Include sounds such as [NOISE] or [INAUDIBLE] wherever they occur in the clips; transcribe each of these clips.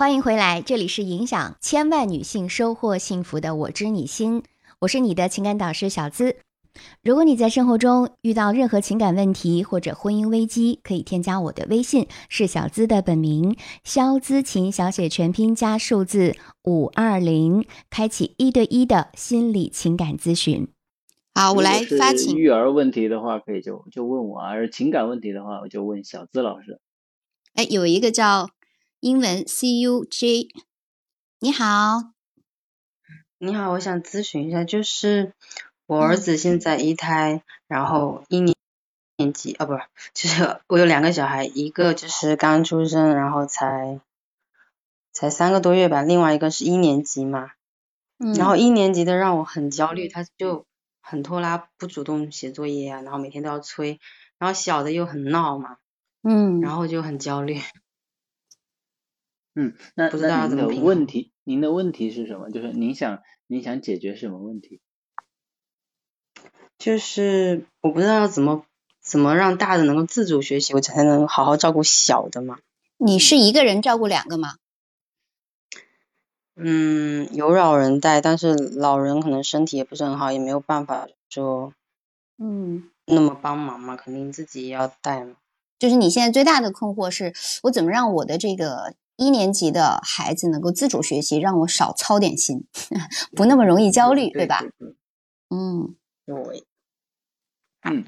欢迎回来，这里是影响千万女性收获幸福的我知你心，我是你的情感导师小资。如果你在生活中遇到任何情感问题或者婚姻危机，可以添加我的微信，是小资的本名肖资琴，小写全拼加数字五二零，开启一对一的心理情感咨询。好，我来发请。育儿问题的话，可以就就问我；而情感问题的话，我就问小资老师。哎，有一个叫英文 C U J，你好，你好，我想咨询一下，就是我儿子现在一胎，然后一年年级，哦，不是，就是我有两个小孩，一个就是刚出生，然后才才三个多月吧，另外一个是一年级嘛，嗯，然后一年级的让我很焦虑，他就很拖拉，不主动写作业啊，然后每天都要催，然后小的又很闹嘛，嗯，然后就很焦虑。嗯，那不知道您的怎么平问题，您的问题是什么？就是您想您想解决什么问题？就是我不知道要怎么怎么让大的能够自主学习，我才能好好照顾小的嘛。你是一个人照顾两个吗？嗯，有老人带，但是老人可能身体也不是很好，也没有办法说嗯，那么帮忙嘛，肯定自己也要带嘛。就是你现在最大的困惑是，我怎么让我的这个一年级的孩子能够自主学习，让我少操点心，[LAUGHS] 不那么容易焦虑，对吧？对对嗯对，嗯，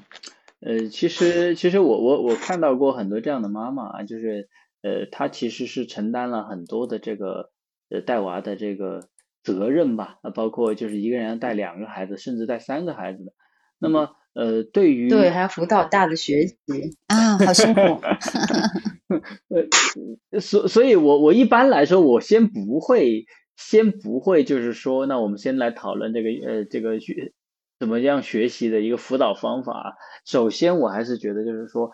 呃，其实其实我我我看到过很多这样的妈妈啊，就是呃，她其实是承担了很多的这个呃带娃的这个责任吧，啊，包括就是一个人要带两个孩子，甚至带三个孩子的。那么呃，对于对，还要辅导大的学习。啊，好辛苦。[LAUGHS] [LAUGHS] 呃，所所以我，我一般来说，我先不会，先不会，就是说，那我们先来讨论这个，呃，这个学怎么样学习的一个辅导方法。首先，我还是觉得，就是说，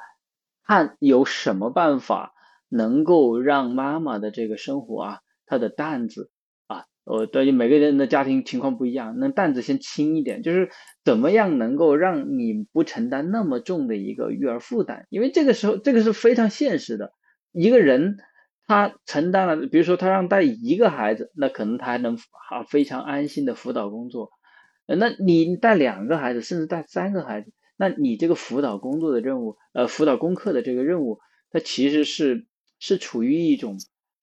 看有什么办法能够让妈妈的这个生活啊，她的担子啊，呃，对于每个人的家庭情况不一样，那担子先轻一点，就是怎么样能够让你不承担那么重的一个育儿负担，因为这个时候，这个是非常现实的。一个人他承担了，比如说他让带一个孩子，那可能他还能啊非常安心的辅导工作。呃那你带两个孩子，甚至带三个孩子，那你这个辅导工作的任务，呃，辅导功课的这个任务，它其实是是处于一种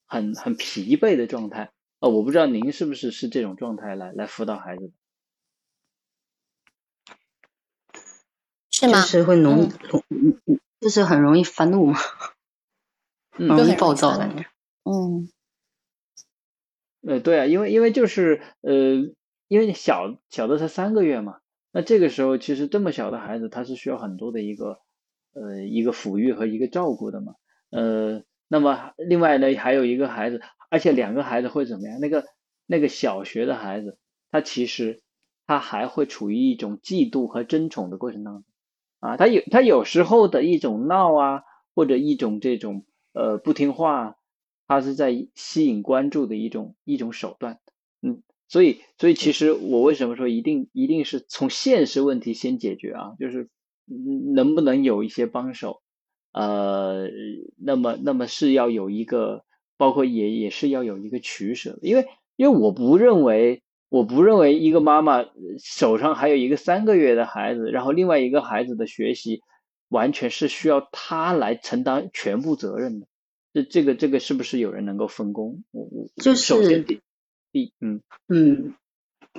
很很疲惫的状态。呃，我不知道您是不是是这种状态来来辅导孩子的。是吗？就是会容易，容易就是很容易发怒嘛，嗯很容易就很容易暴躁发感觉。嗯呃，对啊，因为因为就是呃，因为小小的才三个月嘛，那这个时候其实这么小的孩子，他是需要很多的一个呃一个抚育和一个照顾的嘛，呃，那么另外呢还有一个孩子，而且两个孩子会怎么样？那个那个小学的孩子，他其实他还会处于一种嫉妒和争宠的过程当中啊，他有他有时候的一种闹啊，或者一种这种呃不听话。他是在吸引关注的一种一种手段，嗯，所以所以其实我为什么说一定一定是从现实问题先解决啊，就是能不能有一些帮手，呃，那么那么是要有一个，包括也也是要有一个取舍，因为因为我不认为我不认为一个妈妈手上还有一个三个月的孩子，然后另外一个孩子的学习完全是需要他来承担全部责任的。这这个这个是不是有人能够分工？我我就是首先第第嗯嗯，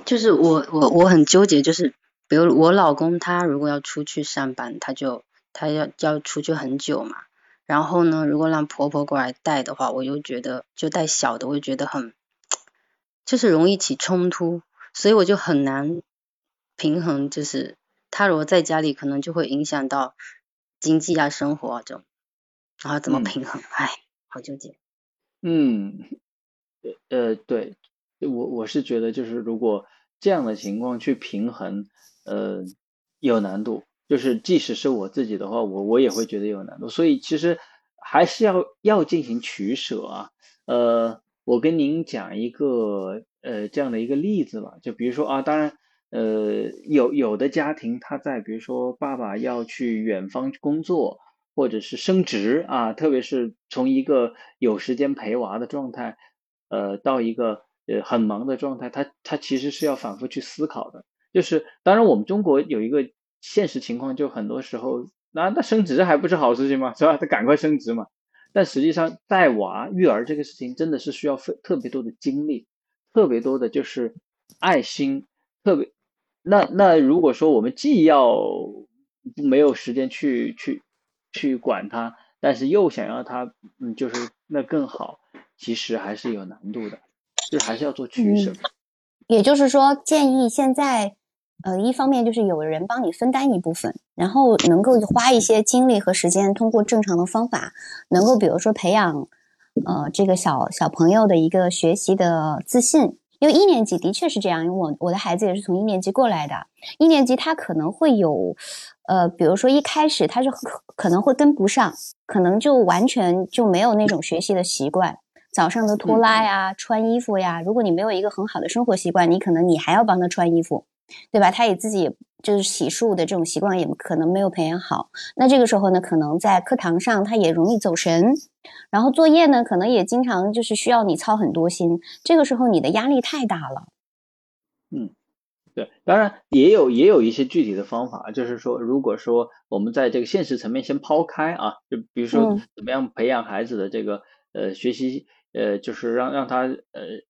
就是我我我很纠结，就是比如我老公他如果要出去上班，他就他要要出去很久嘛，然后呢，如果让婆婆过来带的话，我又觉得就带小的，我就觉得很就是容易起冲突，所以我就很难平衡，就是他如果在家里，可能就会影响到经济啊、生活啊这种，然后怎么嗯平衡？唉，好纠结。嗯，呃对，我我是觉得就是如果这样的情况去平衡，呃有难度，就是即使是我自己的话，我我也会觉得有难度，所以其实还是要要进行取舍啊，呃，我跟您讲一个呃这样的一个例子吧，就比如说啊，当然。呃，有有的家庭他在比如说爸爸要去远方工作，或者是升职啊，特别是从一个有时间陪娃的状态呃到一个呃很忙的状态，他他其实是要反复去思考的。就是当然我们中国有一个现实情况，就很多时候那那升职还不是好事情吗？是吧？他赶快升职嘛。但实际上带娃育儿这个事情真的是需要费特别多的精力，特别多的就是爱心，特别那那如果说我们既要没有时间去去去管他，但是又想要他嗯就是那更好，其实还是有难度的，就还是要做取舍。也就是说，建议现在。呃，一方面就是有人帮你分担一部分，然后能够花一些精力和时间，通过正常的方法，能够比如说培养，呃，这个小小朋友的一个学习的自信。因为一年级的确是这样，因为我我的孩子也是从一年级过来的，一年级他可能会有，呃，比如说一开始他是可能会跟不上，可能就完全就没有那种学习的习惯，早上的拖拉呀、穿衣服呀，如果你没有一个很好的生活习惯，你可能你还要帮他穿衣服。对吧？他也自己就是洗漱的这种习惯，也可能没有培养好。那这个时候呢，可能在课堂上他也容易走神，然后作业呢，可能也经常就是需要你操很多心。这个时候你的压力太大了。嗯，对，当然也有也有一些具体的方法，就是说，如果说我们在这个现实层面先抛开啊，就比如说怎么样培养孩子的这个呃学习呃，就是让让他呃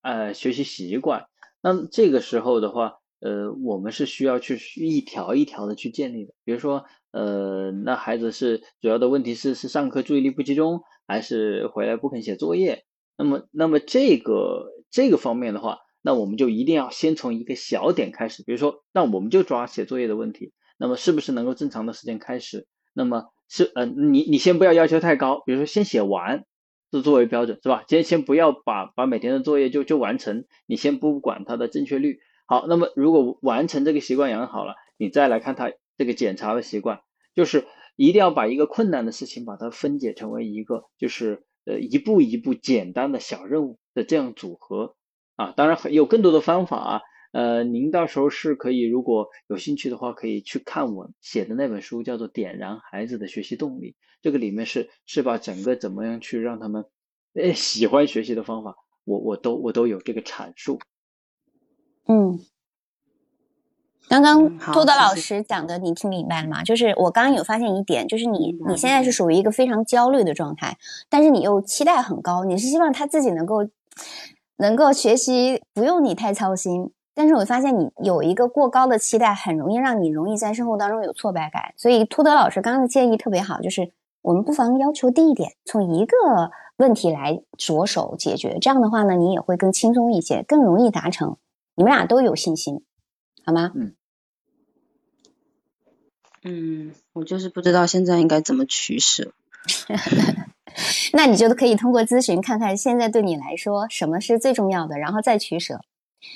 呃学习习惯。那这个时候的话。呃，我们是需要去一条一条的去建立的。比如说，呃，那孩子是主要的问题是是上课注意力不集中，还是回来不肯写作业？那么，那么这个这个方面的话，那我们就一定要先从一个小点开始。比如说，那我们就抓写作业的问题。那么，是不是能够正常的时间开始？那么是，呃，你你先不要要求太高，比如说先写完，是作为标准，是吧？先先不要把把每天的作业就就完成，你先不管它的正确率。好，那么如果完成这个习惯养好了，你再来看他这个检查的习惯，就是一定要把一个困难的事情把它分解成为一个就是呃一步一步简单的小任务的这样组合啊，当然有更多的方法啊，呃，您到时候是可以如果有兴趣的话，可以去看我写的那本书，叫做《点燃孩子的学习动力》，这个里面是是把整个怎么样去让他们呃喜欢学习的方法，我我都我都有这个阐述。嗯，刚刚托德老师讲的，你听明白了吗？就是我刚刚有发现一点，就是你你现在是属于一个非常焦虑的状态，但是你又期待很高，你是希望他自己能够能够学习，不用你太操心。但是我发现你有一个过高的期待，很容易让你容易在生活当中有挫败感。所以托德老师刚刚的建议特别好，就是我们不妨要求低一点，从一个问题来着手解决。这样的话呢，你也会更轻松一些，更容易达成。你们俩都有信心，好吗？嗯，嗯，我就是不知道现在应该怎么取舍。[LAUGHS] 那你就可以通过咨询看看，现在对你来说什么是最重要的，然后再取舍。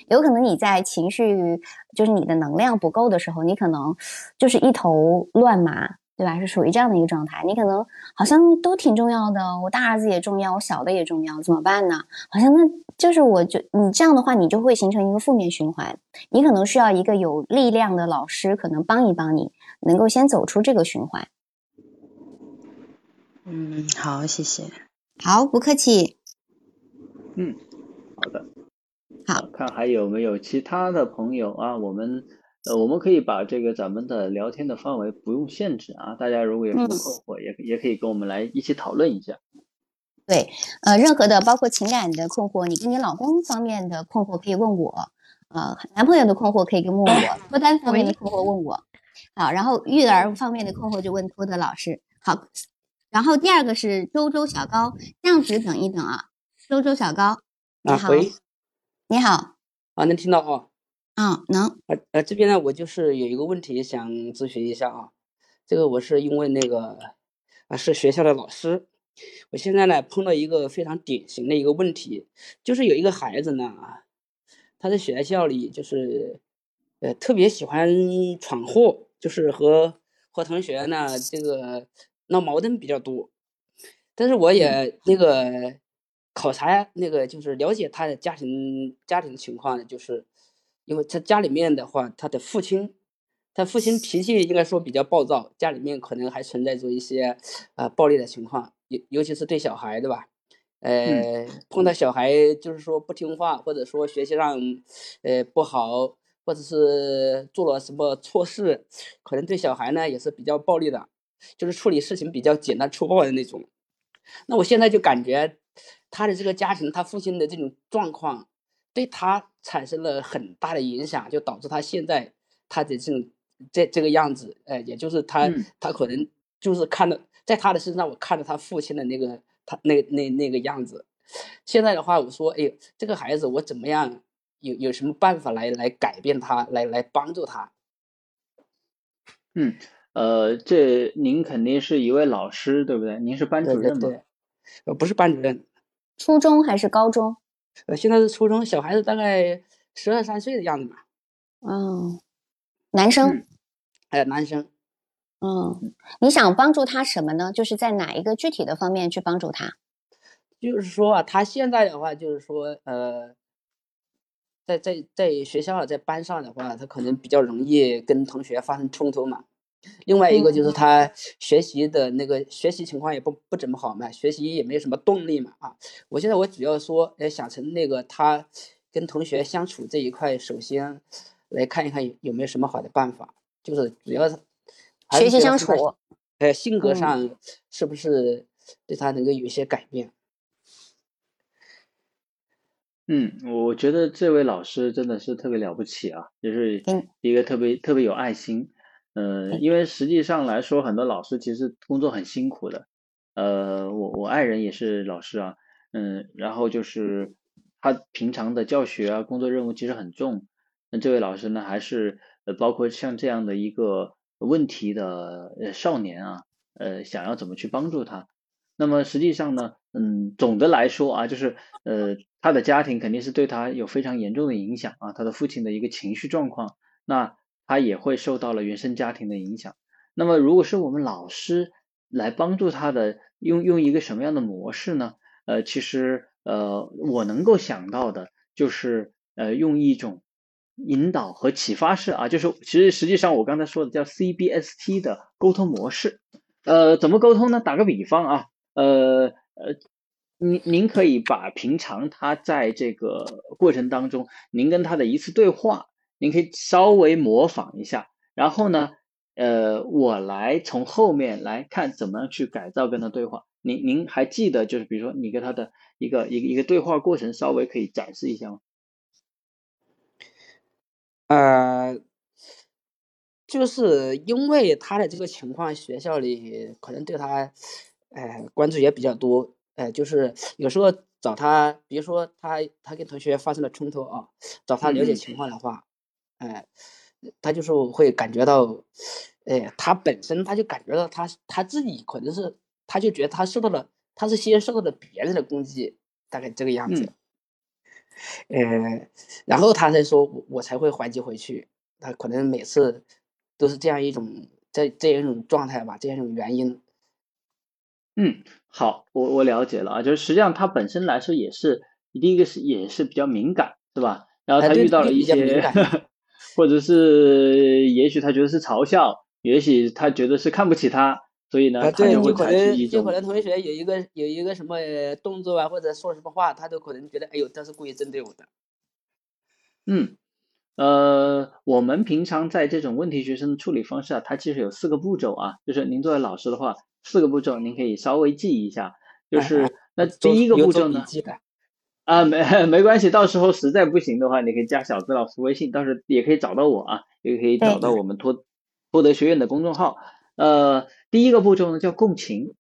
有可能你在情绪就是你的能量不够的时候，你可能就是一头乱麻。对吧？是属于这样的一个状态，你可能好像都挺重要的，我大儿子也重要，我小的也重要，怎么办呢？好像那就是我就你这样的话，你就会形成一个负面循环。你可能需要一个有力量的老师，可能帮一帮你，能够先走出这个循环。嗯，好，谢谢。好，不客气。嗯，好的。好，看还有没有其他的朋友啊？我们。呃，我们可以把这个咱们的聊天的范围不用限制啊，大家如果有什么困惑，也也可以跟我们来一起讨论一下。对，呃，任何的包括情感的困惑，你跟你老公方面的困惑可以问我，呃，男朋友的困惑可以跟问我，[COUGHS] 脱单方面的困惑问我，好，然后育儿方面的困惑就问托德老师。好，然后第二个是周周小高，这样子等一等啊，周周小高，你好，你好，啊，能听到啊。啊，能。呃呃，这边呢，我就是有一个问题想咨询一下啊。这个我是因为那个啊，是学校的老师。我现在呢碰到一个非常典型的一个问题，就是有一个孩子呢，他在学校里就是呃特别喜欢闯祸，就是和和同学呢这个闹矛盾比较多。但是我也那个考察那个就是了解他的家庭家庭情况，就是。因为他家里面的话，他的父亲，他父亲脾气应该说比较暴躁，家里面可能还存在着一些，呃，暴力的情况，尤尤其是对小孩，对吧？呃，碰到小孩就是说不听话，或者说学习上呃不好，或者是做了什么错事，可能对小孩呢也是比较暴力的，就是处理事情比较简单粗暴的那种。那我现在就感觉他的这个家庭，他父亲的这种状况，对他产生了很大的影响，就导致他现在他的这种这这个样子，呃，也就是他他可能就是看到在他的身上，我看到他父亲的那个。他那那那个样子，现在的话，我说，哎呦，这个孩子我怎么样？有有什么办法来来改变他，来来帮助他？嗯，呃，这您肯定是一位老师，对不对？您是班主任吗？对，呃，不是班主任。初中还是高中？呃，现在是初中，小孩子大概十二三岁的样子吧。嗯，男生。哎，男生。嗯，你想帮助他什么呢？就是在哪一个具体的方面去帮助他？就是说啊，他现在的话，就是说，呃，在在在学校在班上的话，他可能比较容易跟同学发生冲突嘛。另外一个就是他学习的那个学习情况也不不怎么好嘛，学习也没什么动力嘛。啊，我现在我主要说，哎，想成那个他跟同学相处这一块，首先来看一看有有没有什么好的办法，就是主要。学习相处，呃，性格上是不是对他能够有一些改变？嗯，我觉得这位老师真的是特别了不起啊，就是一个特别特别有爱心。嗯，因为实际上来说，很多老师其实工作很辛苦的。呃，我我爱人也是老师啊，嗯，然后就是他平常的教学啊，工作任务其实很重。那这位老师呢，还是呃，包括像这样的一个。问题的呃少年啊，呃想要怎么去帮助他？那么实际上呢，嗯，总的来说啊，就是呃他的家庭肯定是对他有非常严重的影响啊，他的父亲的一个情绪状况，那他也会受到了原生家庭的影响。那么如果是我们老师来帮助他的，用用一个什么样的模式呢？呃，其实呃我能够想到的就是呃用一种。引导和启发式啊，就是其实实际上我刚才说的叫 CBST 的沟通模式。呃，怎么沟通呢？打个比方啊，呃呃，您您可以把平常他在这个过程当中，您跟他的一次对话，您可以稍微模仿一下，然后呢，呃，我来从后面来看怎么样去改造跟他对话。您您还记得就是比如说你跟他的一个一个一个对话过程，稍微可以展示一下吗？呃，就是因为他的这个情况，学校里可能对他，哎，关注也比较多。哎，就是有时候找他，比如说他他跟同学发生了冲突啊，找他了解情况的话，哎，他就是会感觉到，哎，他本身他就感觉到他他自己可能是，他就觉得他受到了，他是先受到了别人的攻击，大概这个样子。呃，然后他才说，我我才会还击回去。他可能每次都是这样一种这这样一种状态吧，这样一种原因。嗯，好，我我了解了啊，就是实际上他本身来说也是第一个是也是比较敏感，是吧？然后他遇到了一些，或者是也许他觉得是嘲笑，也许他觉得是看不起他。所以呢，他，就会采取一种就可能同学有一个有一个什么动作啊，或者说什么话，他都可能觉得，哎呦，他是故意针对我的。嗯，呃，我们平常在这种问题学生的处理方式啊，它其实有四个步骤啊，就是您作为老师的话，四个步骤您可以稍微记一下。就是那第一个步骤呢，啊，没 [LAUGHS] 没关系，到时候实在不行的话，你可以加小资老师微信，到时候也可以找到我啊，也可以找到我们托托德学院的公众号。呃，第一个步骤呢叫共情，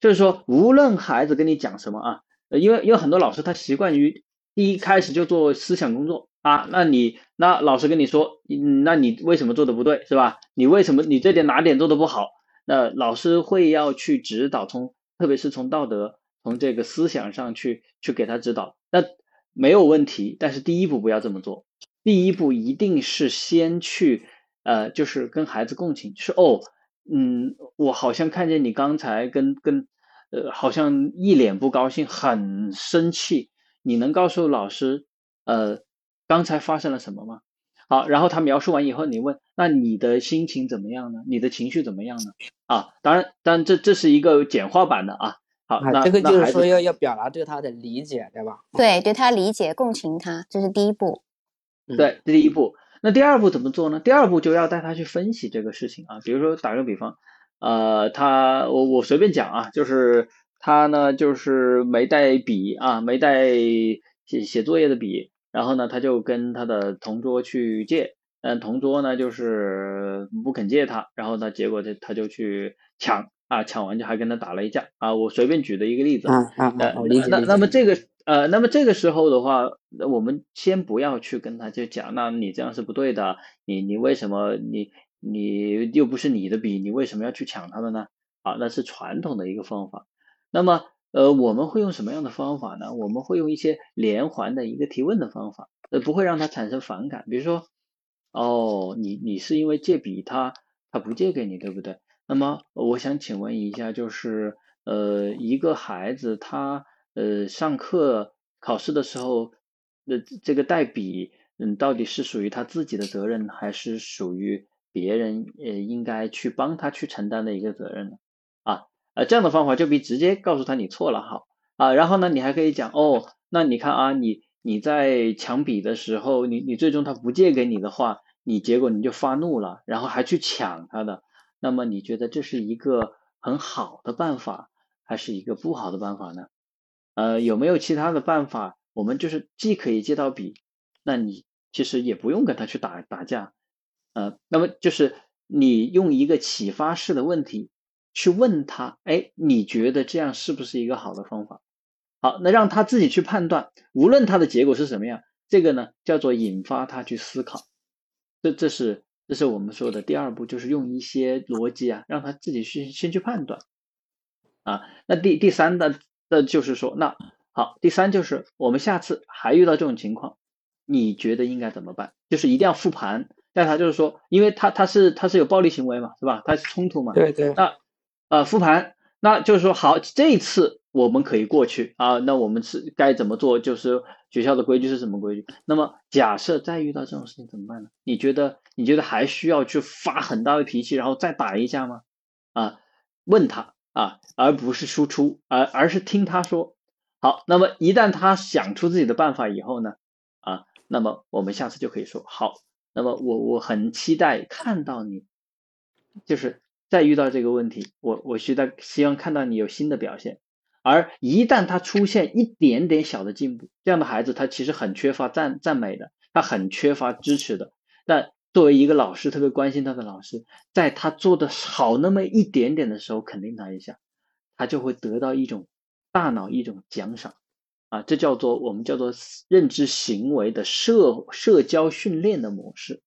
就是说无论孩子跟你讲什么啊，呃，因为因为很多老师他习惯于第一开始就做思想工作啊，那你那老师跟你说，那你为什么做的不对是吧？你为什么你这点哪点做的不好？那老师会要去指导，从特别是从道德从这个思想上去去给他指导，那没有问题，但是第一步不要这么做，第一步一定是先去呃，就是跟孩子共情，是哦。嗯，我好像看见你刚才跟跟，呃，好像一脸不高兴，很生气。你能告诉老师，呃，刚才发生了什么吗？好，然后他描述完以后，你问，那你的心情怎么样呢？你的情绪怎么样呢？啊，当然，但这这是一个简化版的啊。好，这个就是说要要表达对他的理解，对吧？对，对他理解、共情他，这是第一步。嗯，对，这第一步。那第二步怎么做呢？第二步就要带他去分析这个事情啊。比如说打个比方，呃，他我我随便讲啊，就是他呢就是没带笔啊，没带写写作业的笔，然后呢他就跟他的同桌去借，但同桌呢就是不肯借他，然后呢结果他他就去抢啊，抢完就还跟他打了一架啊。我随便举的一个例子啊啊我理解那。那么这个呃，那么这个时候的话，那我们先不要去跟他就讲，那你这样是不对的，你你为什么你你又不是你的笔，你为什么要去抢他的呢？啊，那是传统的一个方法。那么呃，我们会用什么样的方法呢？我们会用一些连环的一个提问的方法，呃，不会让他产生反感。比如说，哦，你你是因为借笔他他不借给你，对不对？那么我想请问一下，就是呃，一个孩子他呃上课考试的时候，呃这个代笔，嗯，到底是属于他自己的责任，还是属于别人呃应该去帮他去承担的一个责任呢？啊，呃这样的方法就比直接告诉他你错了好啊，然后呢你还可以讲哦，那你看啊你你在抢笔的时候，你你最终他不借给你的话，你结果你就发怒了，然后还去抢他的。那么你觉得这是一个很好的办法，还是一个不好的办法呢？呃，有没有其他的办法？我们就是既可以借到笔，那你其实也不用跟他去打打架，呃，那么就是你用一个启发式的问题去问他，哎，你觉得这样是不是一个好的方法？好，那让他自己去判断，无论他的结果是什么样，这个呢叫做引发他去思考，这这是。这是我们说的第二步，就是用一些逻辑啊，让他自己去先去判断啊。那第第三的，那就是说，那好，第三就是我们下次还遇到这种情况，你觉得应该怎么办？就是一定要复盘，但他就是说，因为他他是他是有暴力行为嘛，是吧？他是冲突嘛，对对，那呃复盘，那就是说好，这一次我们可以过去啊，那我们是该怎么做？就是学校的规矩是什么规矩？那么假设再遇到这种事情怎么办呢？你觉得你觉得还需要去发很大的脾气，然后再打一架吗？啊，问他啊，而不是输出，而而是听他说。好，那么一旦他想出自己的办法以后呢，啊，那么我们下次就可以说好，那么我我很期待看到你，就是再遇到这个问题，我我希待希望看到你有新的表现。而一旦他出现一点点小的进步，这样的孩子他其实很缺乏赞赞美的，他很缺乏支持的。但作为一个老师，特别关心他的老师，在他做的好那么一点点的时候，肯定他一下，他就会得到一种大脑一种奖赏啊，这叫做我们叫做认知行为的社社交训练的模式。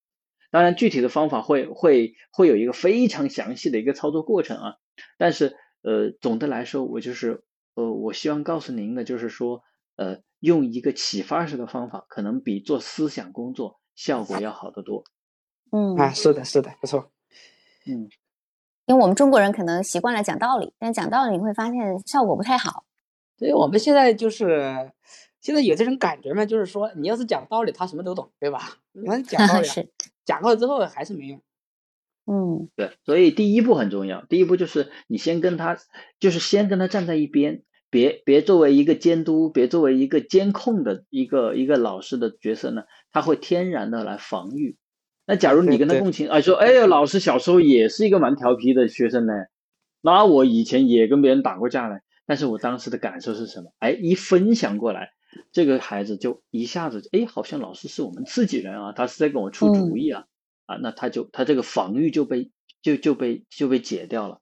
当然，具体的方法会会会有一个非常详细的一个操作过程啊，但是呃，总的来说，我就是呃，我希望告诉您的就是说，呃，用一个启发式的方法，可能比做思想工作效果要好得多。嗯，啊，是的，是的，不错。嗯，因为我们中国人可能习惯了讲道理，但讲道理你会发现效果不太好。所以我们现在就是现在有这种感觉嘛，就是说你要是讲道理，他什么都懂，对吧？你看讲道理啊，[LAUGHS] 是，讲了之后还是没用。嗯对，所以第一步很重要，第一步就是你先跟他，就是先跟他站在一边，别别作为一个监督，别作为一个监控的一个一个老师的角色呢，他会天然的来防御。那假如你跟他共情，哎，说，哎呀，老师小时候也是一个蛮调皮的学生呢，那我以前也跟别人打过架呢，但是我当时的感受是什么？哎，一分享过来，这个孩子就一下子，哎，好像老师是我们自己人啊，他是在跟我出主意啊，啊，那他就他这个防御就被就就被就被解掉了。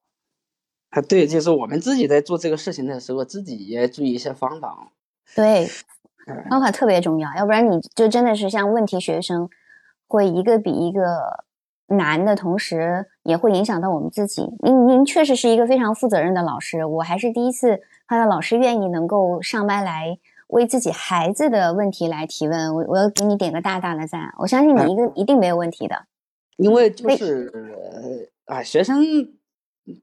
啊，对，就是我们自己在做这个事情的时候，自己也注意一些方法啊。对，嗯方法特别重要，要不然你就真的是像问题学生，会一个比一个难的同时，也会影响到我们自己。您您确实是一个非常负责任的老师，我还是第一次看到老师愿意能够上麦来为自己孩子的问题来提问，我我要给你点个大大的赞。我相信你一个一定没有问题的。因为就是呃啊，学生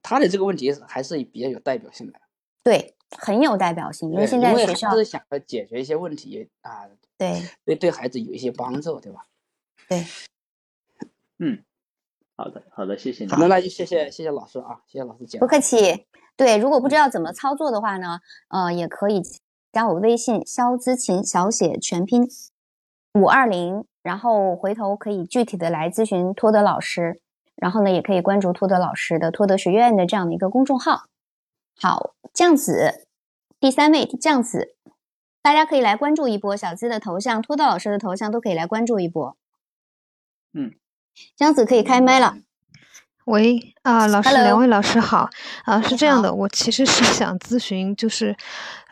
他的这个问题还是比较有代表性的。对，很有代表性，因为现在学校孩子想要解决一些问题啊，对对对孩子有一些帮助，对吧？对，嗯，好的，好的，谢谢你。那那就谢谢谢谢老师啊，谢谢老师讲。不客气。对，如果不知道怎么操作的话呢，呃，也可以加我微信肖姿琴小写全拼五二零，然后回头可以具体的来咨询托德老师，然后呢，也可以关注托德老师的托德学院的这样的一个公众号。好，酱子，第三位酱子，大家可以来关注一波小资的头像，托德老师的头像都可以来关注一波。嗯，姜子可以开麦了。喂啊，老师，Hello。两位老师好。啊，是这样的，我其实是 [LAUGHS] 想咨询，就是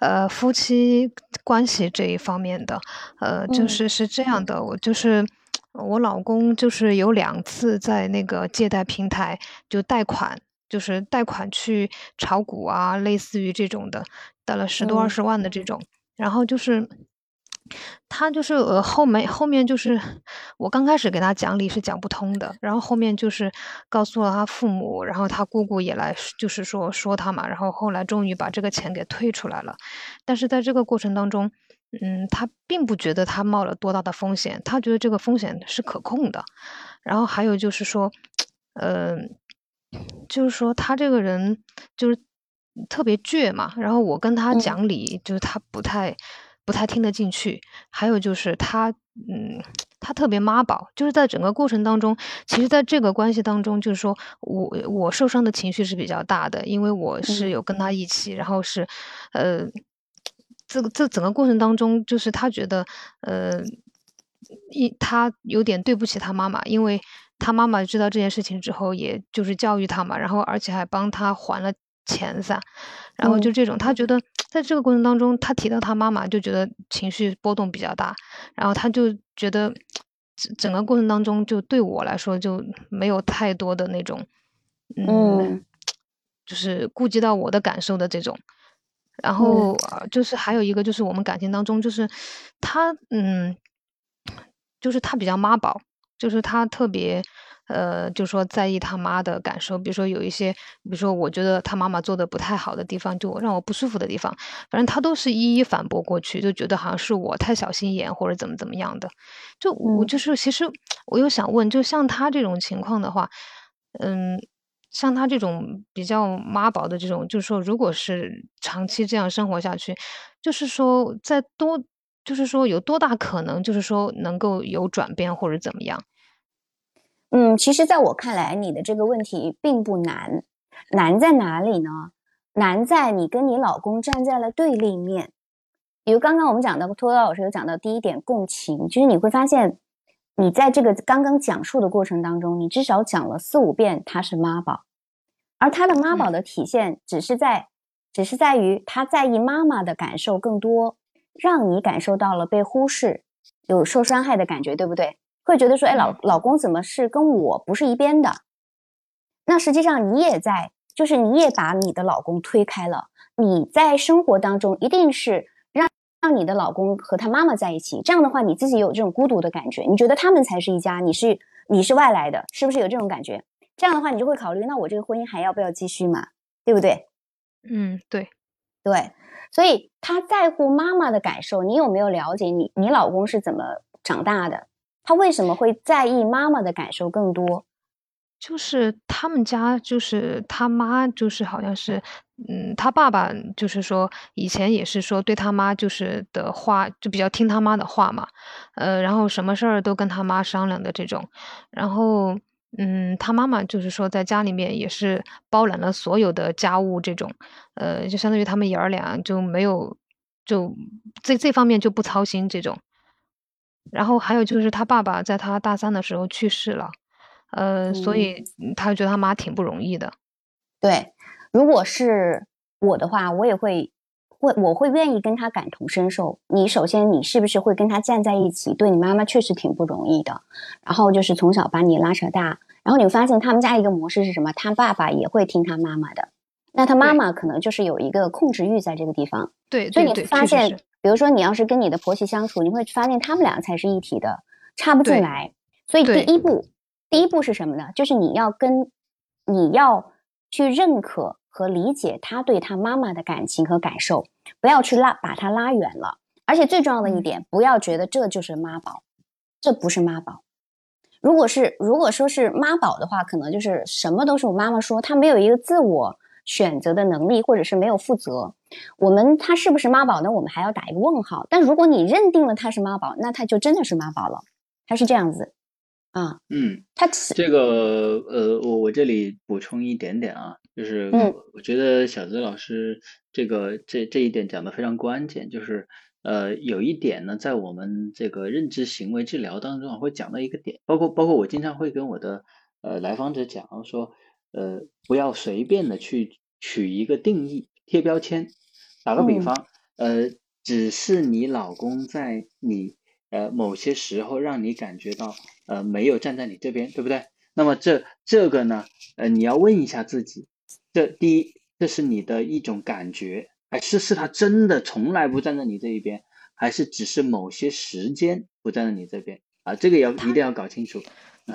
呃夫妻关系这一方面的，呃，就嗯。是是这样的，我就是我老公就是有两次在那个借贷平台就贷款，就是贷款去炒股啊，类似于这种的，贷了十多二嗯。十万的这种，然后就是。他就是呃后面后面就是我刚开始给他讲理是讲不通的，然后后面就是告诉了他父母，然后他姑姑也来就是说说他嘛，然后后来终于把这个钱给退出来了，但是在这个过程当中，嗯，他并不觉得他冒了多大的风险，他觉得这个风险是可控的，然后还有就是说，嗯、就是说他这个人就是特别倔嘛，然后我跟他嗯。讲理，就是他不太不太听得进去。还有就是他，嗯，他特别妈宝，就是在整个过程当中，其实在这个关系当中，就是说我我受伤的情绪是比较大的，因为我是嗯有跟他一起，然后是，呃，这个这整个过程当中，就是他觉得，呃，一他有点对不起他妈妈，因为他妈妈知道这件事情之后，也就是教育他嘛，然后而且还帮他还了钱噻，然后就嗯。这种，他觉得在这个过程当中，他提到他妈妈，就觉得情绪波动比较大，然后他就觉得整整个过程当中，就对我来说就没有太多的那种，嗯，嗯就是顾及到我的感受的这种。然后呃就是还有一个就是我们感情当中，就是他嗯，就是他比较妈宝，就是他特别呃，就说在意他妈的感受，比如说有一些，比如说我觉得他妈妈做的不太好的地方，就让我不舒服的地方，反正他都是一一反驳过去，就觉得好像是我太小心眼或者怎么怎么样的。就我嗯就是其实我又想问，就像他这种情况的话，嗯。像他这种比较妈宝的这种，就是说，如果是长期这样生活下去，就是说，在多，就是说有多大可能，就是说能够有转变或者怎么样？嗯，其实在我看来，你的这个问题并不难，难在哪里呢？难在你跟你老公站在了对立面。比如刚刚我们讲到，托托老师有讲到第一点共情，就是你会发现，你在这个刚刚讲述的过程当中，你至少讲了四五遍他是妈宝，而他的妈宝的体现只是在，只是在于他在意妈妈的感受更多，让你感受到了被忽视，有受伤害的感觉，对不对？会觉得说，哎，老老公怎么是跟我不是一边的？那实际上你也在，就是你也把你的老公推开了。你在生活当中一定是让让你的老公和他妈妈在一起，这样的话你自己有这种孤独的感觉，你觉得他们才是一家，你是你是外来的，是不是有这种感觉？这样的话你就会考虑，那我这个婚姻还要不要继续嘛？对不对？嗯，对，对，所以他在乎妈妈的感受，你有没有了解你你老公是怎么长大的？他为什么会在意妈妈的感受更多？就是他们家，就是他妈，就是好像是，嗯，他爸爸就是说，以前也是说对他妈就是的话，就比较听他妈的话嘛，呃，然后什么事儿都跟他妈商量的这种，然后，嗯，他妈妈就是说在家里面也是包揽了所有的家务这种，呃，就相当于他们爷儿俩就没有，就这这方面就不操心这种。然后还有就是他爸爸在他大三的时候去世了。呃，所以嗯他觉得他妈挺不容易的。对，如果是我的话，我也会会我会愿意跟他感同身受。你首先你是不是会跟他站在一起？对你妈妈确实挺不容易的。然后就是从小把你拉扯大，然后你会发现他们家一个模式是什么？他爸爸也会听他妈妈的，那他妈妈可能就是有一个控制欲在这个地方。对，所以你会发现，是比如说你要是跟你的婆媳相处，你会发现他们俩才是一体的，插不进来。所以第一步，第一步是什么呢？就是你要跟你要去认可和理解他对他妈妈的感情和感受，不要去拉把他拉远了。而且最重要的一嗯点，不要觉得这就是妈宝，这不是妈宝。如果是如果说是妈宝的话，可能就是什么都是我妈妈说，他没有一个自我选择的能力，或者是没有负责。我们他是不是妈宝呢？我们还要打一个问号。但如果你认定了他是妈宝，那他就真的是妈宝了。他是这样子啊，嗯，他这个呃，我我这里补充一点点啊，就是嗯我觉得小泽老师这个这这一点讲的非常关键，就是呃有一点呢，在我们这个认知行为治疗当中啊，会讲到一个点，包括包括我经常会跟我的呃来访者讲说，呃不要随便的去取一个定义贴标签，打个比嗯方，呃只是你老公在你呃某些时候让你感觉到呃没有站在你这边，对不对？那么这这个呢，呃你要问一下自己，这第一，这是你的一种感觉，还是是他真的从来不站在你这一边，还是只是某些时间不站在你这边啊？这个要一定要搞清楚。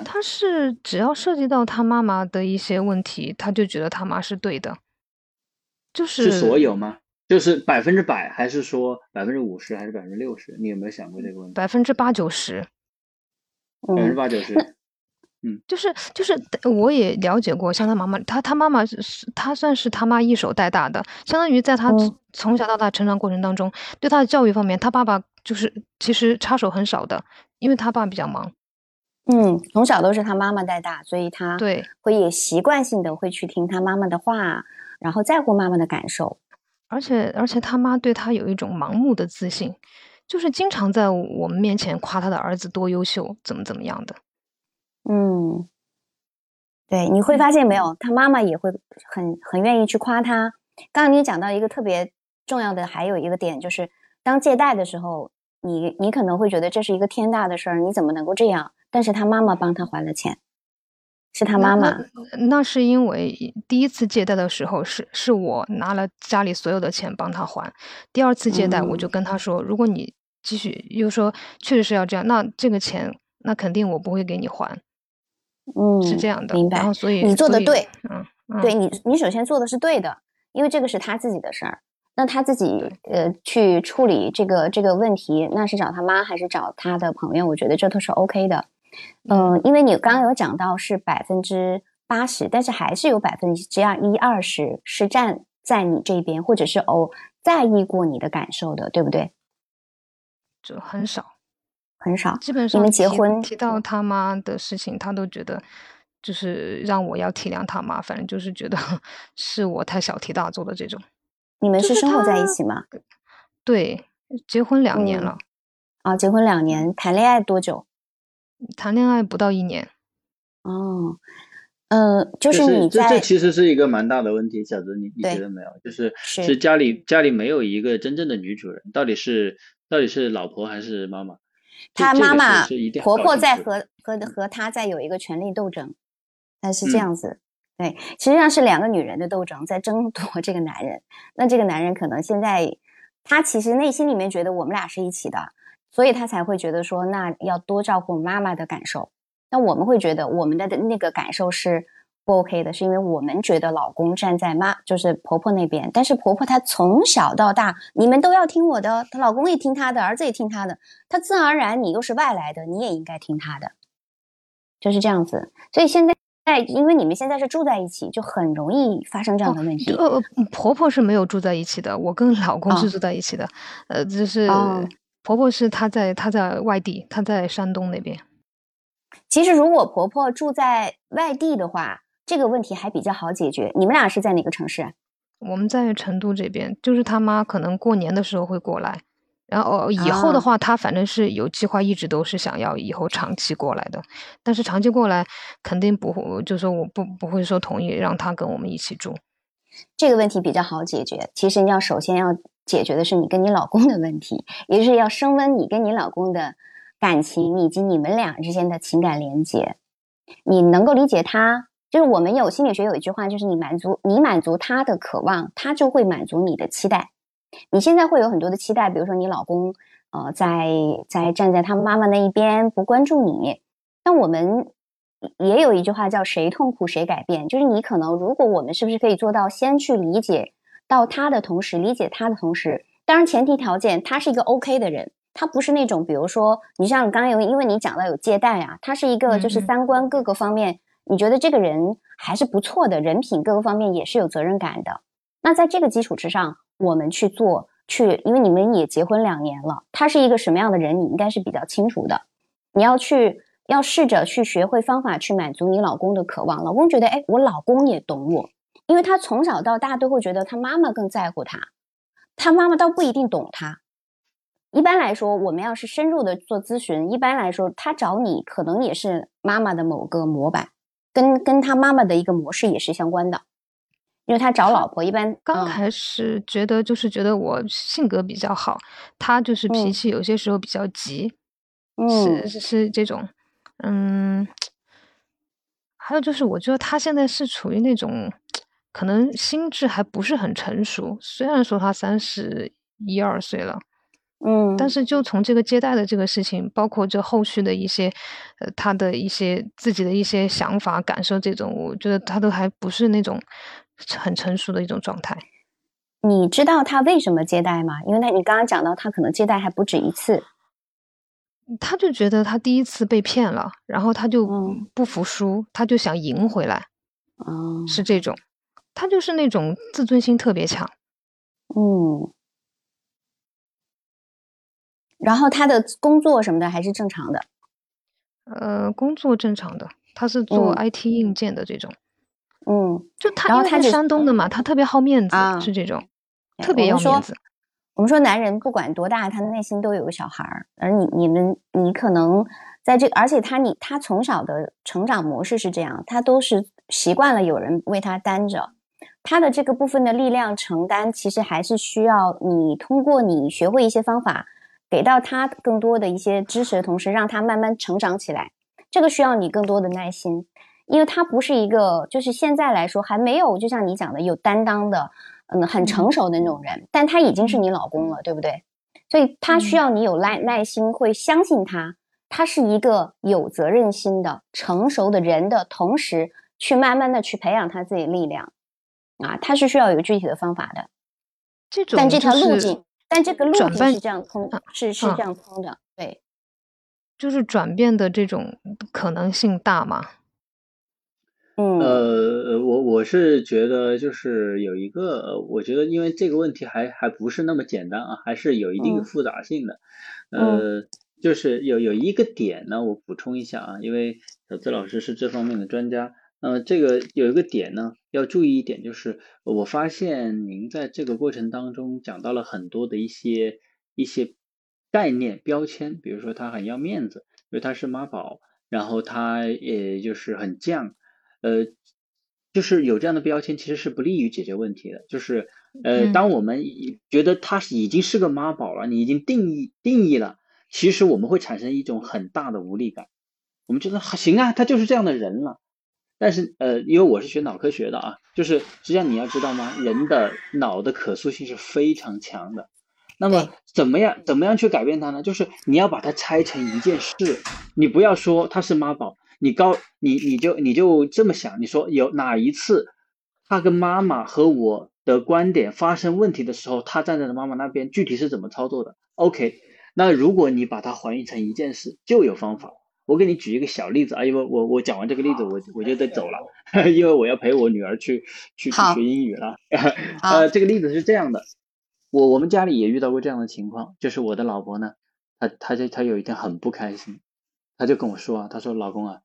他是只要涉及到他妈妈的一些问题，他就觉得他妈是对的，就是是所有吗？就是百分之百，还是说百分之五十，还是百分之六十？你有没有想过这个问题？百分之八九十。百分之嗯八九十。嗯就是就是，我也了解过，像他妈妈，他他妈妈是是他算是他妈一手带大的，相当于在他从小到大成长过程当中，对他的教育方面，他爸爸就是其实插手很少的，因为他爸比较忙。嗯，从小都是他妈妈带大，所以他对，会也习惯性的会去听他妈妈的话，然后在乎妈妈的感受。而且而且他妈对他有一种盲目的自信，就是经常在我们面前夸他的儿子多优秀，怎么怎么样的。嗯，对，你会发现没有，他妈妈也会很很愿意去夸他。刚刚你讲到一个特别重要的，还有一个点就是，当借贷的时候，你你可能会觉得这是一个天大的事儿，你怎么能够这样？但是他妈妈帮他还了钱，是他妈妈。那那是因为第一次借贷的时候是是我拿了家里所有的钱帮他还，第二次借贷我就跟他说，如果你继续又说确实是要这样，那这个钱那肯定我不会给你还，嗯，是这样的。明白然后。所以你做的对，嗯，嗯对你，你首先做的是对的，因为这个是他自己的事儿。那他自己呃去处理这个这个问题，那是找他妈还是找他的朋友？我觉得这都是 OK 的。嗯、因为你刚刚有讲到是百分之八十，但是还是有百分之二一二十是站在你这边，或者是哦在意过你的感受的，对不对？就很少。很少。基本上你们结婚提到他妈的事情，他都觉得就是让我要体谅他妈，反正就是觉得 [LAUGHS] 是我太小题大做的这种。你们是是生活在一起吗？对，结婚两年嗯了，啊，结婚两年，谈恋爱多久？谈恋爱不到一年。哦，呃，就就是你在这这其实是一个蛮大的问题，小泽，你你觉得没有？就是是是家里家里没有一个真正的女主人，到底是到底是老婆还是妈妈？这她妈妈婆婆在和和和她在有一个权力斗争，但是这嗯样子，对，实际上是两个女人的斗争在争夺这个男人。那这个男人可能现在他其实内心里面觉得我们俩是一起的，所以他才会觉得说那要多照顾妈妈的感受。那我们会觉得我们的那个感受是不 OK 的，是因为我们觉得老公站在妈就是婆婆那边，但是婆婆她从小到大你们都要听我的，她老公也听她的，儿子也听她的，她自然而然你又是外来的，你也应该听她的，就是这样子。所以现在。在，因为你们现在是住在一起，就很容易发生这样的问题。呃，呃婆婆是没有住在一起的，我跟老公是哦住在一起的。呃，就是哦婆婆是她在她在外地，她在山东那边。其实，如果婆婆住在外地的话，这个问题还比较好解决。你们俩是在哪个城市啊？我们在成都这边，就是他妈可能过年的时候会过来，然后呃以后的啊话，他反正是有计划，一直都是想要以后长期过来的。但是长期过来肯定不会，就说我不不会说同意让他跟我们一起住。这个问题比较好解决。其实你要首先要解决的是你跟你老公的问题，也就是要升温你跟你老公的感情以及你们俩之间的情感连接。你能够理解他，就是我们有心理学有一句话，就是你满足你满足他的渴望，他就会满足你的期待。你现在会有很多的期待，比如说你老公呃在在站在他妈妈那一边不关注你，但我们也有一句话叫“谁痛苦谁改变”，就是你可能如果我们是不是可以做到先去理解到他的同时，理解他的同时，当然前提条件他是一个 OK 的人，他不是那种，比如说你像刚刚有，因为你讲到有借贷啊，他是一个就是三观各个方面，你觉得这个人还是不错的，人品各个方面也是有责任感的。那在这个基础之上，我们去做去，因为你们也结婚两年了，他是一个什么样的人，你应该是比较清楚的。你要去要试着去学会方法去满足你老公的渴望。老公觉得，哎，我老公也懂我，因为他从小到大都会觉得他妈妈更在乎他，他妈妈倒不一定懂他。一般来说，我们要是深入的做咨询，一般来说，他找你可能也是妈妈的某个模板，跟跟他妈妈的一个模式也是相关的。因为他找老婆一般刚开始觉得就是觉得我性格比较好，他就是脾气有些时候比较急，是是是这种，嗯，[TSK] 还有就是我觉得他现在是处于那种可能心智还不是很成熟，虽然说他三十一二岁了。嗯，但是就从这个接待的这个事情，包括这后续的一些，呃，他的一些自己的一些想法、感受，这种我觉得他都还不是那种很成熟的一种状态。你知道他为什么接待吗？因为他你刚刚讲到他可能接待还不止一次，他就觉得他第一次被骗了，然后他就不服输，他就想赢回来。哦，是这种，他就是那种自尊心特别强。嗯。然后他的工作什么的还是正常的，呃，工作正常的，他是做 IT 硬件的这种，嗯，就他因为他是山东的嘛，他特别好面子，是这种，特别要面子。我们说男人不管多大，他的内心都有个小孩儿，而你你们你可能在这，而且他你他从小的成长模式是这样，他都是习惯了有人为他担着，他的这个部分的力量承担，其实还是需要你通过你学会一些方法。给到他更多的一些支持的同时，让他慢慢成长起来，这个需要你更多的耐心，因为他不是一个就是现在来说还没有就像你讲的有担当的，嗯，很成熟的那种人，但他已经是你老公了，对不对？所以他需要你有耐耐心，会相信他，他是一个有责任心的成熟的人的同时，去慢慢的去培养他自己力量，啊，它是需要有具体的方法的，这种但这条路径。但这个路径是这样通，是是这样通的，对，就是转变的这种可能性大吗？嗯，呃，我我是觉得就是有一个，我觉得因为这个问题还还不是那么简单啊，还是有一定的复杂性的。呃，就是有有一个点呢，我补充一下啊，因为小资老师是这方面的专家。那呃，这个有一个点呢，要注意一点，就是我发现您在这个过程当中讲到了很多的一些一些概念标签，比如说他很要面子，因为他是妈宝，然后他也就是很犟，呃，就是有这样的标签其实是不利于解决问题的。就是呃，当我们觉得他是已经是个妈宝了，你已经定义定义了，其实我们会产生一种很大的无力感，我们觉得行啊，他就是这样的人了。但是，呃，因为我是学脑科学的啊，就是实际上你要知道吗？人的脑的可塑性是非常强的。那么，怎么样，怎么样去改变它呢？就是你要把它拆成一件事，你不要说他是妈宝，你高，你你就你就这么想，你说有哪一次他跟妈妈和我的观点发生问题的时候，他站在了妈妈那边，具体是怎么操作的？OK，那如果你把它还原成一件事，就有方法。我给你举一个小例子啊，因为我我讲完这个例子，我我就得走了，因为我要陪我女儿去去去学英语了。呃，这个例子是这样的，我我们家里也遇到过这样的情况，就是我的老婆呢，她她就她有一天很不开心，她就跟我说啊，她说老公啊，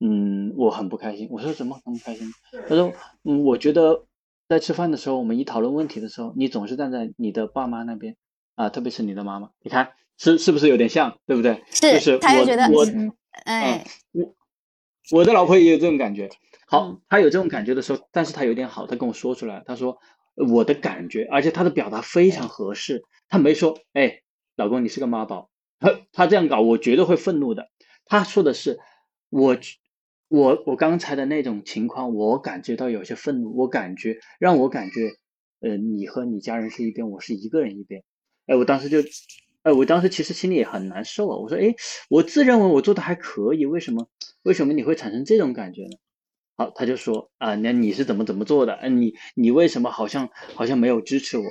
嗯，我很不开心。我说怎么很不开心？她说嗯，我觉得在吃饭的时候，我们一讨论问题的时候，你总是站在你的爸妈那边啊，特别是你的妈妈，你看是是不是有点像，对不对？是，她就觉得我。哎，我我的老婆也有这种感觉。好，她有这种感觉的时候，但是她有点好，她跟我说出来，她说我的感觉，而且她的表达非常合适。她没说，哎，老公你是个妈宝。她 [LAUGHS] 她这样搞，我绝对会愤怒的。她说的是，我我我刚才的那种情况，我感觉到有些愤怒，我感觉让我感觉，呃，你和你家人是一边，我是一个人一边。哎，我当时就。哎，我当时其实心里也很难受啊。我说，哎，我自认为我做的还可以，为什么？为什么你会产生这种感觉呢？好，他就说啊，那你是怎么怎么做的？嗯，你你为什么好像好像没有支持我？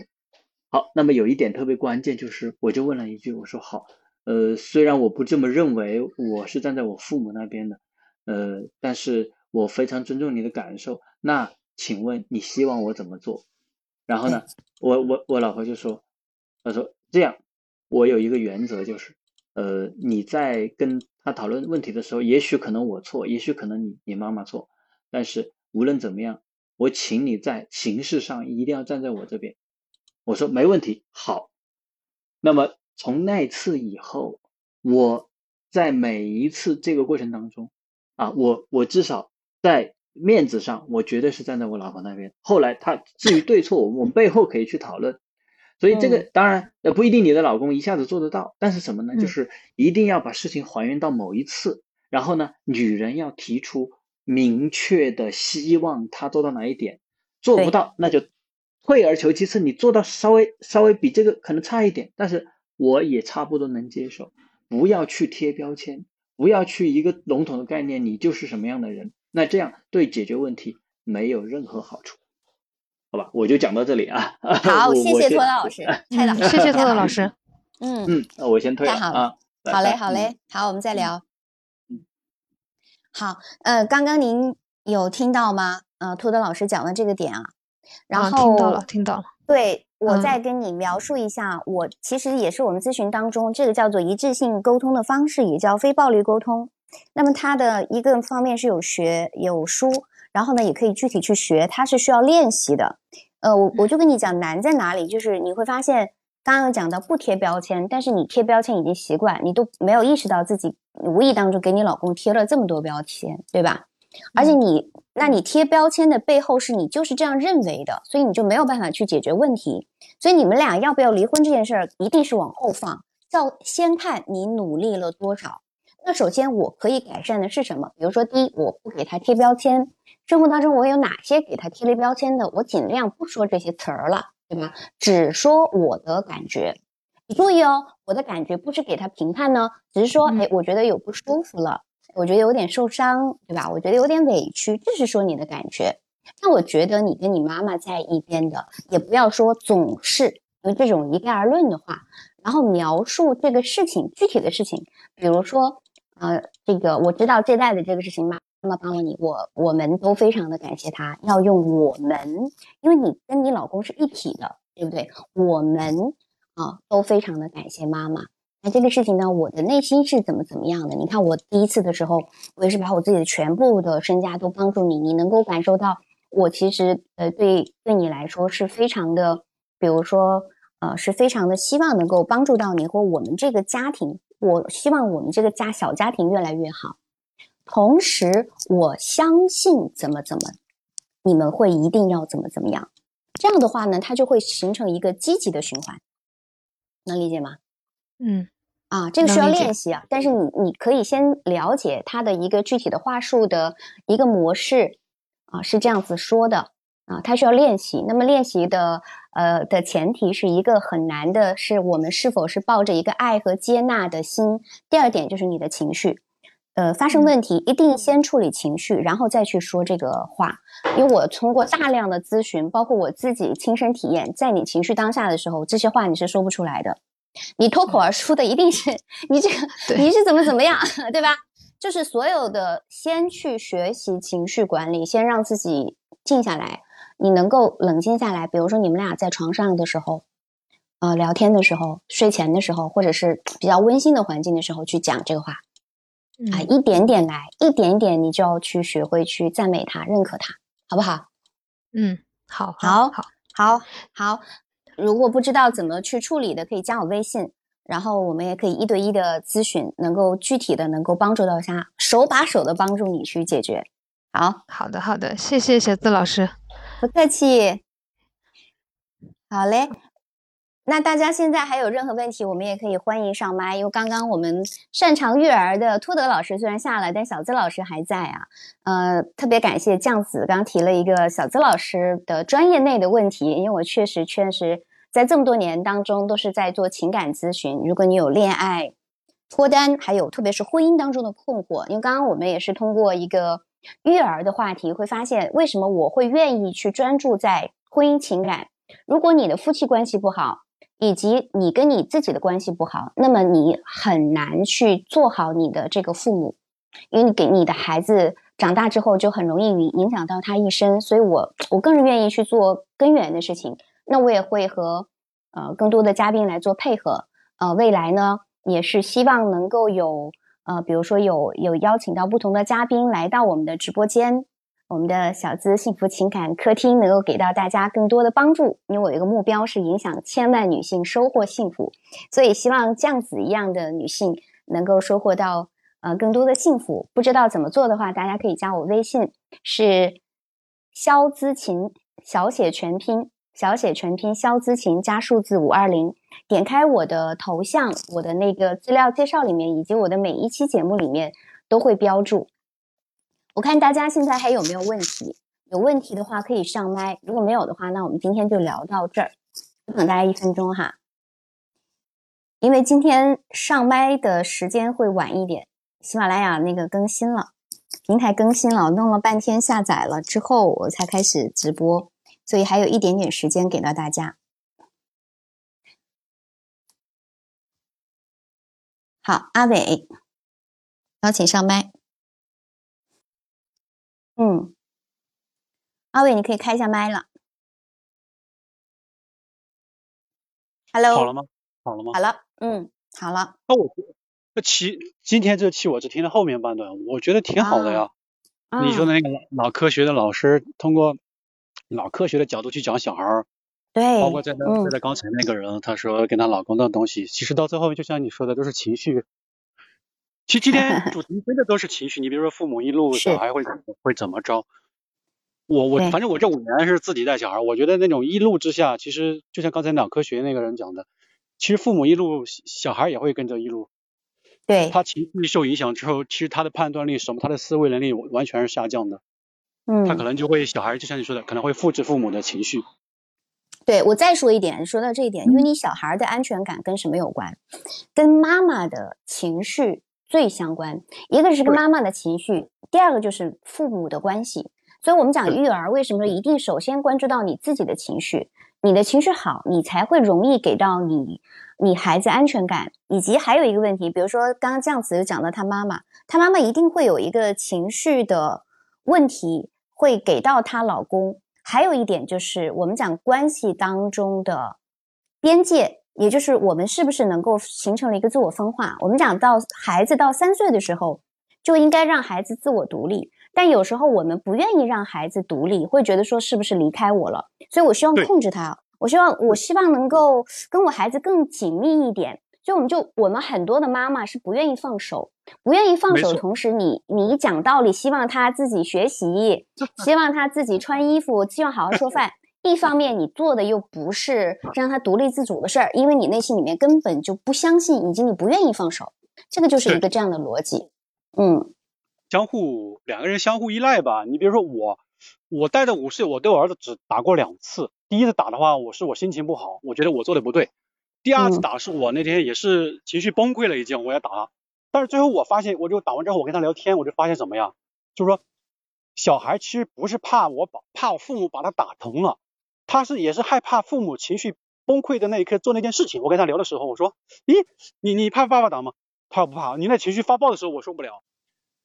好，那么有一点特别关键，就是我就问了一句，我说好，呃，虽然我不这么认为，我是站在我父母那边的，呃，但是我非常尊重你的感受。那请问你希望我怎么做？然后呢，我我我老婆就说，她说这样，我有一个原则就是，呃，你在跟他讨论问题的时候，也许可能我错，也许可能你你妈妈错，但是无论怎么样，我请你在形式上一定要站在我这边。我说没问题，好。那么从那次以后，我在每一次这个过程当中，啊，我我至少在面子上，我绝对是站在我老婆那边。后来他至于对错，我们背后可以去讨论。所以这个当然呃不一定你的老公一下子做得到，但是什么呢？就是一定要把事情还原到某一次，然后呢，女人要提出明确的希望他做到哪一点，做不到那就。退而求其次，你做到稍微稍微比这个可能差一点，但是我也差不多能接受。不要去贴标签，不要去一个笼统的概念，你就是什么样的人，那这样对解决问题没有任何好处，好吧？我就讲到这里啊。好，[LAUGHS] [LAUGHS] 谢谢托德老师，蔡老师，谢谢托德老师。嗯嗯，那我先退了啊。好嘞，好嘞，好，我们再聊。嗯，好，呃，刚刚您有听到吗？呃，托德老师讲的这个点啊。然后听到了，听到了。对我再跟你描述一下，我其实也是我们咨询当中这个叫做一致性沟通的方式，也叫非暴力沟通。那么它的一个方面是有学有书，然后呢也可以具体去学，它是需要练习的。呃，我我就跟你讲难在哪里，就是你会发现刚刚有讲到不贴标签，但是你贴标签已经习惯，你都没有意识到自己无意当中给你老公贴了这么多标签，对吧？而且你，那你贴标签的背后是你就是这样认为的，所以你就没有办法去解决问题。所以你们俩要不要离婚这件事儿，一定是往后放，要先看你努力了多少。那首先我可以改善的是什么？比如说，第一，我不给他贴标签。生活当中我有哪些给他贴了标签的？我尽量不说这些词儿了，对吧？只说我的感觉。你注意哦，我的感觉不是给他评判呢，只是说，哎，我觉得有不舒服了。我觉得有点受伤，对吧？我觉得有点委屈，这是说你的感觉。那我觉得你跟你妈妈在一边的，也不要说总是用这种一概而论的话，然后描述这个事情具体的事情，比如说，呃，这个我知道借贷的这个事情，妈妈帮了你，我我们都非常的感谢他。要用我们，因为你跟你老公是一体的，对不对？我们啊，都非常的感谢妈妈。那这个事情呢，我的内心是怎么怎么样的？你看，我第一次的时候，我也是把我自己的全部的身家都帮助你，你能够感受到我其实呃，对对你来说是非常的，比如说呃，是非常的希望能够帮助到你或我们这个家庭。我希望我们这个家小家庭越来越好，同时我相信怎么怎么，你们会一定要怎么怎么样。这样的话呢，它就会形成一个积极的循环，能理解吗？嗯，啊，这个需要练习啊。但是你你可以先了解他的一个具体的话术的一个模式啊，是这样子说的啊，它需要练习。那么练习的呃的前提是一个很难的，是我们是否是抱着一个爱和接纳的心。第二点就是你的情绪，呃，发生问题一定先处理情绪，然后再去说这个话。因为我通过大量的咨询，包括我自己亲身体验，在你情绪当下的时候，这些话你是说不出来的。你脱口而出的一定是你这个 [LAUGHS] 你是怎么怎么样，[LAUGHS] 对吧？就是所有的先去学习情绪管理，先让自己静下来，你能够冷静下来。比如说你们俩在床上的时候，呃，聊天的时候，睡前的时候，或者是比较温馨的环境的时候，去讲这个话，啊，一点点来，一点点，你就要去学会去赞美他、认可他，好不好？嗯，好，好，好，好，好。如果不知道怎么去处理的，可以加我微信，然后我们也可以一对一的咨询，能够具体的能够帮助到他，手把手的帮助你去解决。好好的好的，谢谢小资老师，不客气。好嘞。那大家现在还有任何问题，我们也可以欢迎上麦。因为刚刚我们擅长育儿的托德老师虽然下来，但小资老师还在啊。呃，特别感谢酱子刚提了一个小资老师的专业内的问题，因为我确实确实在这么多年当中都是在做情感咨询。如果你有恋爱、脱单，还有特别是婚姻当中的困惑，因为刚刚我们也是通过一个育儿的话题，会发现为什么我会愿意去专注在婚姻情感。如果你的夫妻关系不好，以及你跟你自己的关系不好，那么你很难去做好你的这个父母，因为你给你的孩子长大之后就很容易影响到他一生。所以我我更是愿意去做根源的事情。那我也会和呃更多的嘉宾来做配合。呃，未来呢也是希望能够有呃，比如说有有邀请到不同的嘉宾来到我们的直播间。我们的小资幸福情感客厅能够给到大家更多的帮助，因为我有一个目标是影响千万女性收获幸福，所以希望酱子一样的女性能够收获到呃更多的幸福。不知道怎么做的话，大家可以加我微信，是肖姿琴小写全拼小写全拼肖姿琴加数字五二零，点开我的头像，我的那个资料介绍里面以及我的每一期节目里面都会标注。我看大家现在还有没有问题？有问题的话可以上麦，如果没有的话，那我们今天就聊到这儿。等大家一分钟哈，因为今天上麦的时间会晚一点。喜马拉雅那个更新了，平台更新了，弄了半天下载了之后，我才开始直播，所以还有一点点时间给到大家。好，阿伟，邀请上麦。嗯，阿伟，你可以开一下麦了。Hello，好了吗？好了吗？好了，嗯，好了。那我这期今天这期我只听了后面半段，我觉得挺好的呀。你说的那个脑科学的老师通过脑科学的角度去讲小孩儿，对，包括在在在刚才那个人，他说跟她老公的东西，其实到最后就像你说的，都是情绪。其实今天主题真的都是情绪，你比如说父母一路，[LAUGHS] 小孩会会怎么着？我我反正我这五年是自己带小孩，我觉得那种一路之下，其实就像刚才脑科学那个人讲的，其实父母一路，小孩也会跟着一路。对。他情绪受影响之后，其实他的判断力什么，他的思维能力完全是下降的。嗯。他可能就会小孩就像你说的，可能会复制父母的情绪。对我再说一点，说到这一点，因为你小孩的安全感跟什么有关？跟妈妈的情绪。最相关，一个是跟妈妈的情绪，第二个就是父母的关系。所以，我们讲育儿，为什么说一定首先关注到你自己的情绪？你的情绪好，你才会容易给到你你孩子安全感。以及还有一个问题，比如说刚刚这样子有讲到他妈妈，他妈妈一定会有一个情绪的问题，会给到她老公。还有一点就是我们讲关系当中的边界。也就是我们是不是能够形成了一个自我分化？我们讲到孩子到三岁的时候，就应该让孩子自我独立。但有时候我们不愿意让孩子独立，会觉得说是不是离开我了？所以我希望控制他。我希望我希望能够跟我孩子更紧密一点。所以我们就我们很多的妈妈是不愿意放手，不愿意放手。同时，你你讲道理，希望他自己学习，[LAUGHS] 希望他自己穿衣服，希望好好说饭。[LAUGHS] 一方面，你做的又不是 [LAUGHS] 让他独立自主的事儿，因为你内心里面根本就不相信，以及你不愿意放手，这个就是一个这样的逻辑。嗯，相互两个人相互依赖吧。你比如说我，我带着五岁，我对我儿子只打过两次。第一次打的话，我是我心情不好，我觉得我做的不对。第二次打是我那天也是情绪崩溃了，已经我要打他。但是最后我发现，我就打完之后，我跟他聊天，我就发现什么呀？就是说，小孩其实不是怕我把怕我父母把他打疼了。他是也是害怕父母情绪崩溃的那一刻做那件事情。我跟他聊的时候，我说：“咦，你你怕爸爸打吗？”他说不怕。你那情绪发爆的时候，我受不了。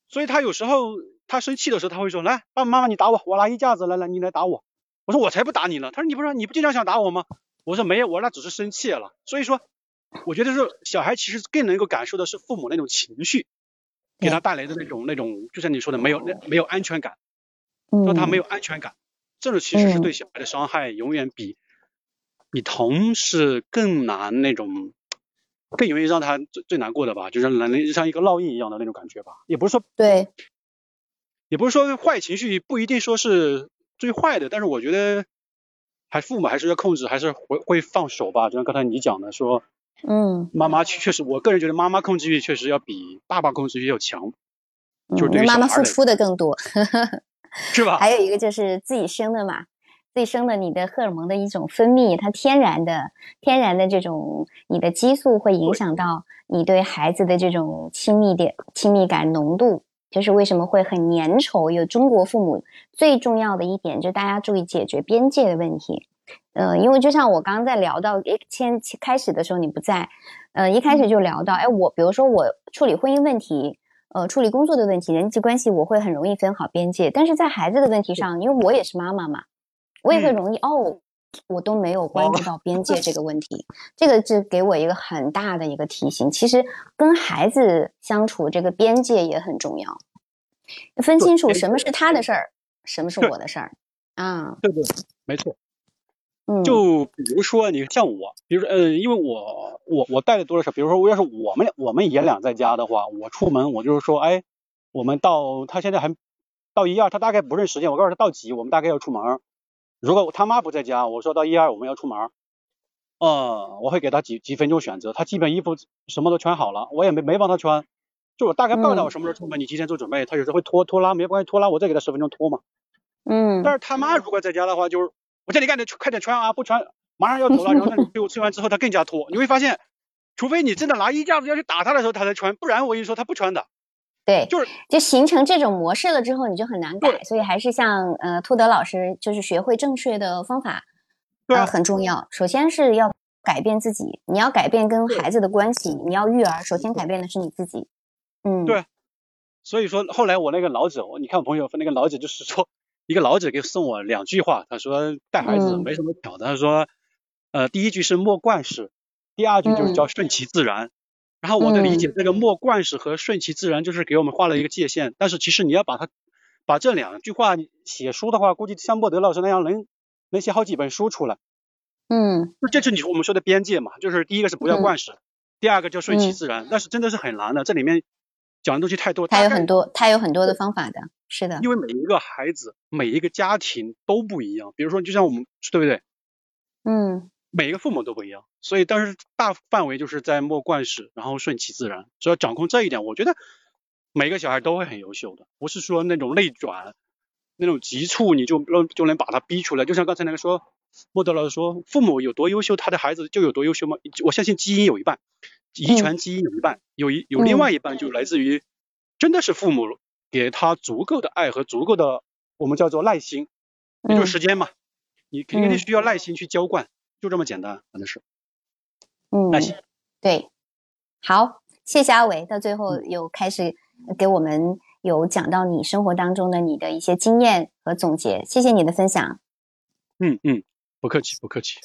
所以他有时候他生气的时候，他会说：“来，爸爸妈妈你打我，我拿衣架子来来，你来打我。”我说：“我才不打你呢。”他说：“你不是你不经常想打我吗？”我说：“没有，我那只是生气了。”所以说，我觉得是小孩其实更能够感受的是父母那种情绪给他带来的那种那种，就像你说的，没有那没有安全感，让他没有安全感。这种其实是对小孩的伤害，永远比比同事更难那种，更容易让他最最难过的吧，就是能像一个烙印一样的那种感觉吧。也不是说对，也不是说坏情绪不一定说是最坏的，但是我觉得还父母还是要控制，还是会会放手吧。就像刚才你讲的说，嗯，妈妈确实，我个人觉得妈妈控制欲确实要比爸爸控制欲要强，就是对妈妈付出的更多。[LAUGHS] 是吧？还有一个就是自己生的嘛，自己生的，你的荷尔蒙的一种分泌，它天然的、天然的这种你的激素会影响到你对孩子的这种亲密点亲密感浓度，就是为什么会很粘稠。有中国父母最重要的一点，就是大家注意解决边界的问题。呃，因为就像我刚刚在聊到一先开始的时候你不在，呃，一开始就聊到，哎，我比如说我处理婚姻问题，呃，处理工作的问题，人际关系，我会很容易分好边界，但是在孩子的问题上，因为我也是妈妈嘛，我也会容易哦，我都没有关注到边界这个问题，这个是给我一个很大的一个提醒。其实跟孩子相处，这个边界也很重要，分清楚什么是他的事儿，什么是我的事儿啊？对对，没错。嗯，就比如说你像我，比如说呃，因为我我我带的多的是，比如说我要是我们我们爷俩在家的话，我出门我就是说，哎，我们到他现在还到一二，他大概不认时间，我告诉他到几，我们大概要出门。如果他妈不在家，我说到一二我们要出门，嗯，我会给他几几分钟选择，他基本衣服什么都穿好了，我也没没帮他穿，就我大概告诉他我什么时候出门，你提前做准备。他有时候会拖拖拉，没关系，拖拉我再给他十分钟拖嘛。嗯，但是他妈如果在家的话，就是我叫你赶紧快点穿啊，不穿马上要走了，然后他 [LAUGHS] 给我吃完之后他更加拖，你会发现，除非你真的拿衣架子要去打他的时候他才穿，不然我跟你说他不穿的。对，就是就形成这种模式了之后，你就很难改，所以还是像呃兔德老师，就是学会正确的方法，啊很重要。首先是要改变自己，你要改变跟孩子的关系，你要育儿，首先改变的是你自己。嗯，对，所以说后来我那个老者，你看我朋友那个老者就是说，一个老者给送我两句话，他说带孩子没什么巧的，他说，呃，第一句是莫惯事，第二句就是叫顺其自然。然后我的理解，这个莫惯使和顺其自然就是给我们画了一个界限。但是其实你要把它把这两句话写书的话，估计像莫德老师那样能能写好几本书出来。嗯，就这是你我们说的边界嘛，就是第一个是不要惯事，第二个叫顺其自然。但是真的是很难的，这里面讲的东西太多。他有很多，他有很多的方法的，是的。因为每一个孩子、每一个家庭都不一样，比如说就像我们，对不对？嗯。每一个父母都不一样，所以但是大范围就是在莫惯事，然后顺其自然，只要掌控这一点，我觉得每个小孩都会很优秀的。不是说那种内转、那种急促，你就能就能把他逼出来。就像刚才那个说，莫德老师说，父母有多优秀，他的孩子就有多优秀吗？我相信基因有一半，遗传基因有一半，有一有另外一半就来自于真的是父母给他足够的爱和足够的我们叫做耐心，也就是时间嘛，你肯定需要耐心去浇灌。就这么简单，反正是。嗯，那行，对，好，谢谢阿伟，到最后有开始给我们有讲到你生活当中的你的一些经验和总结，谢谢你的分享。嗯嗯，不客气不客气。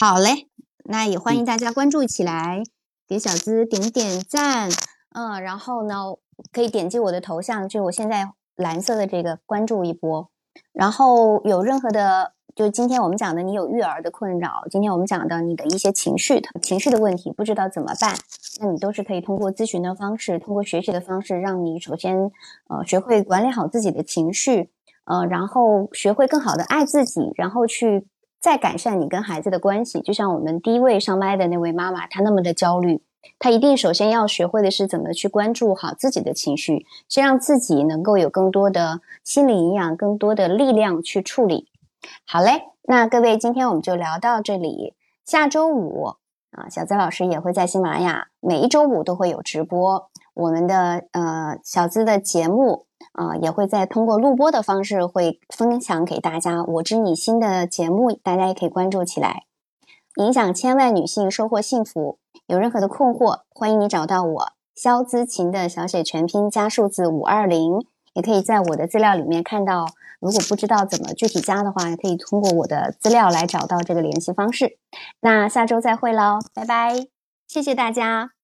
好嘞，那也欢迎大家关注起来，给小资点点赞，嗯，然后呢，可以点击我的头像，就我现在蓝色的这个关注一波，然后有任何的。就今天我们讲的，你有育儿的困扰，今天我们讲的你的一些情绪、情绪的问题，不知道怎么办，那你都是可以通过咨询的方式，通过学习的方式，让你首先呃学会管理好自己的情绪，呃，然后学会更好的爱自己，然后去再改善你跟孩子的关系。就像我们第一位上麦的那位妈妈，她那么的焦虑，她一定首先要学会的是怎么去关注好自己的情绪，先让自己能够有更多的心理营养，更多的力量去处理。好嘞，那各位，今天我们就聊到这里。下周五啊，小资老师也会在喜马拉雅，每一周五都会有直播。我们的呃小资的节目啊，也会在通过录播的方式会分享给大家。我知你心的节目，大家也可以关注起来。影响千万女性，收获幸福。有任何的困惑，欢迎你找到我，肖资琴的小写全拼加数字五二零，也可以在我的资料里面看到。如果不知道怎么具体加的话，可以通过我的资料来找到这个联系方式。那下周再会喽，拜拜，谢谢大家。